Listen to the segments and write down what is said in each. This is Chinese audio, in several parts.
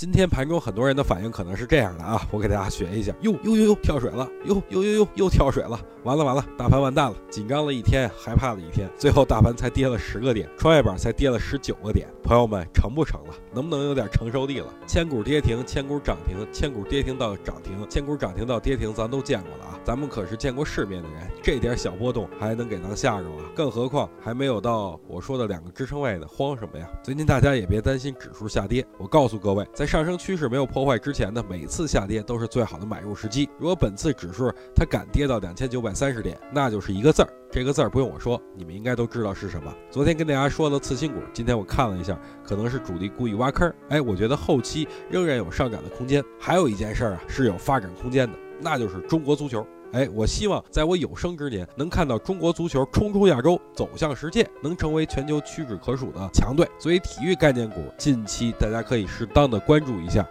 今天盘中很多人的反应可能是这样的啊，我给大家学一下，哟哟哟哟跳水了，哟哟哟哟又跳水了，完了完了，大盘完蛋了，紧张了一天，害怕了一天，最后大盘才跌了十个点，创业板才跌了十九个点，朋友们成不成了？能不能有点承受力了？千股跌停，千股涨停，千股跌停到涨停，千股涨停到跌停，咱都见过了啊，咱们可是见过世面的人，这点小波动还能给咱吓着啊？更何况还没有到我说的两个支撑位呢，慌什么呀？最近大家也别担心指数下跌，我告诉各位，在上升趋势没有破坏之前呢，每次下跌都是最好的买入时机。如果本次指数它敢跌到两千九百三十点，那就是一个字儿，这个字儿不用我说，你们应该都知道是什么。昨天跟大家说的次新股，今天我看了一下，可能是主力故意挖坑。哎，我觉得后期仍然有上涨的空间。还有一件事儿啊，是有发展空间的，那就是中国足球。哎，我希望在我有生之年能看到中国足球冲出亚洲，走向世界，能成为全球屈指可数的强队。所以，体育概念股近期大家可以适当的关注一下。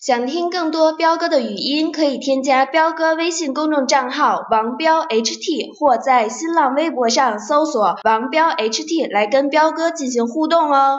想听更多彪哥的语音，可以添加彪哥微信公众账号王彪 HT，或在新浪微博上搜索王彪 HT 来跟彪哥进行互动哦。